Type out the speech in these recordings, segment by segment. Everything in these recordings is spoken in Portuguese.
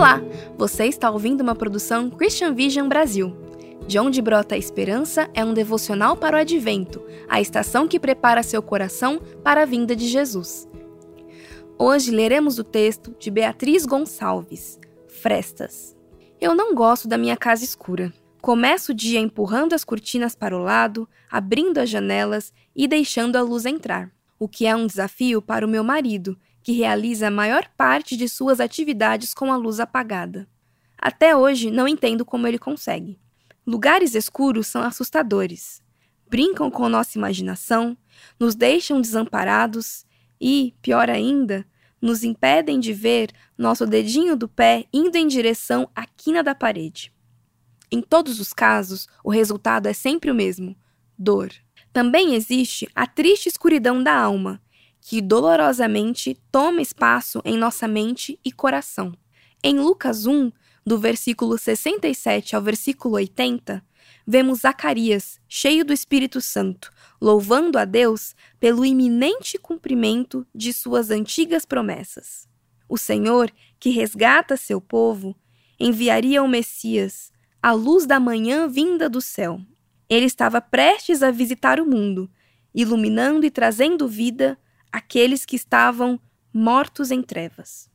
Olá, você está ouvindo uma produção Christian Vision Brasil. De onde brota a esperança é um devocional para o advento, a estação que prepara seu coração para a vinda de Jesus. Hoje leremos o texto de Beatriz Gonçalves, Frestas. Eu não gosto da minha casa escura. Começo o dia empurrando as cortinas para o lado, abrindo as janelas e deixando a luz entrar, o que é um desafio para o meu marido, que realiza a maior parte de suas atividades com a luz apagada. Até hoje não entendo como ele consegue. Lugares escuros são assustadores. Brincam com nossa imaginação, nos deixam desamparados e, pior ainda, nos impedem de ver nosso dedinho do pé indo em direção à quina da parede. Em todos os casos, o resultado é sempre o mesmo: dor. Também existe a triste escuridão da alma, que dolorosamente toma espaço em nossa mente e coração. Em Lucas 1, do versículo 67 ao versículo 80, vemos Zacarias, cheio do Espírito Santo, louvando a Deus pelo iminente cumprimento de suas antigas promessas. O Senhor, que resgata seu povo, enviaria o Messias, a luz da manhã vinda do céu. Ele estava prestes a visitar o mundo, iluminando e trazendo vida aqueles que estavam mortos em trevas.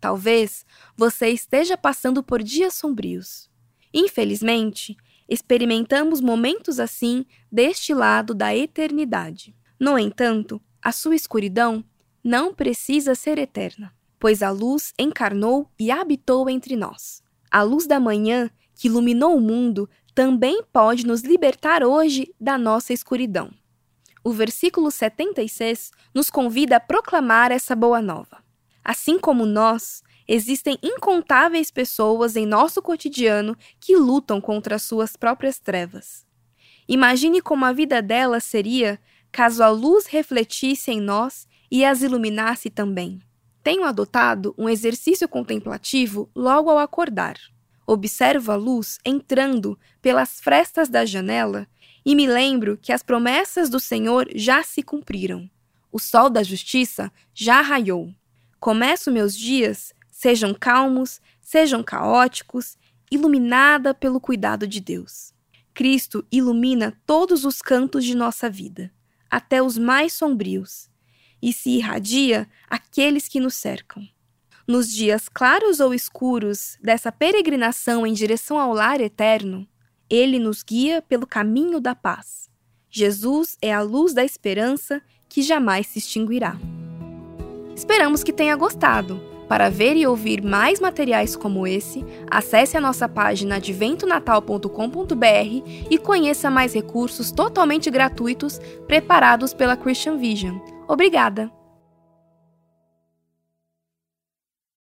Talvez você esteja passando por dias sombrios. Infelizmente, experimentamos momentos assim deste lado da eternidade. No entanto, a sua escuridão não precisa ser eterna, pois a luz encarnou e habitou entre nós. A luz da manhã que iluminou o mundo também pode nos libertar hoje da nossa escuridão o versículo 76 nos convida a proclamar essa boa nova. Assim como nós, existem incontáveis pessoas em nosso cotidiano que lutam contra as suas próprias trevas. Imagine como a vida delas seria caso a luz refletisse em nós e as iluminasse também. Tenho adotado um exercício contemplativo logo ao acordar. Observo a luz entrando pelas frestas da janela e me lembro que as promessas do Senhor já se cumpriram. O sol da justiça já raiou. Começo meus dias, sejam calmos, sejam caóticos, iluminada pelo cuidado de Deus. Cristo ilumina todos os cantos de nossa vida, até os mais sombrios, e se irradia aqueles que nos cercam. Nos dias claros ou escuros dessa peregrinação em direção ao lar eterno, ele nos guia pelo caminho da paz. Jesus é a luz da esperança que jamais se extinguirá. Esperamos que tenha gostado. Para ver e ouvir mais materiais como esse, acesse a nossa página adventonatal.com.br e conheça mais recursos totalmente gratuitos preparados pela Christian Vision. Obrigada!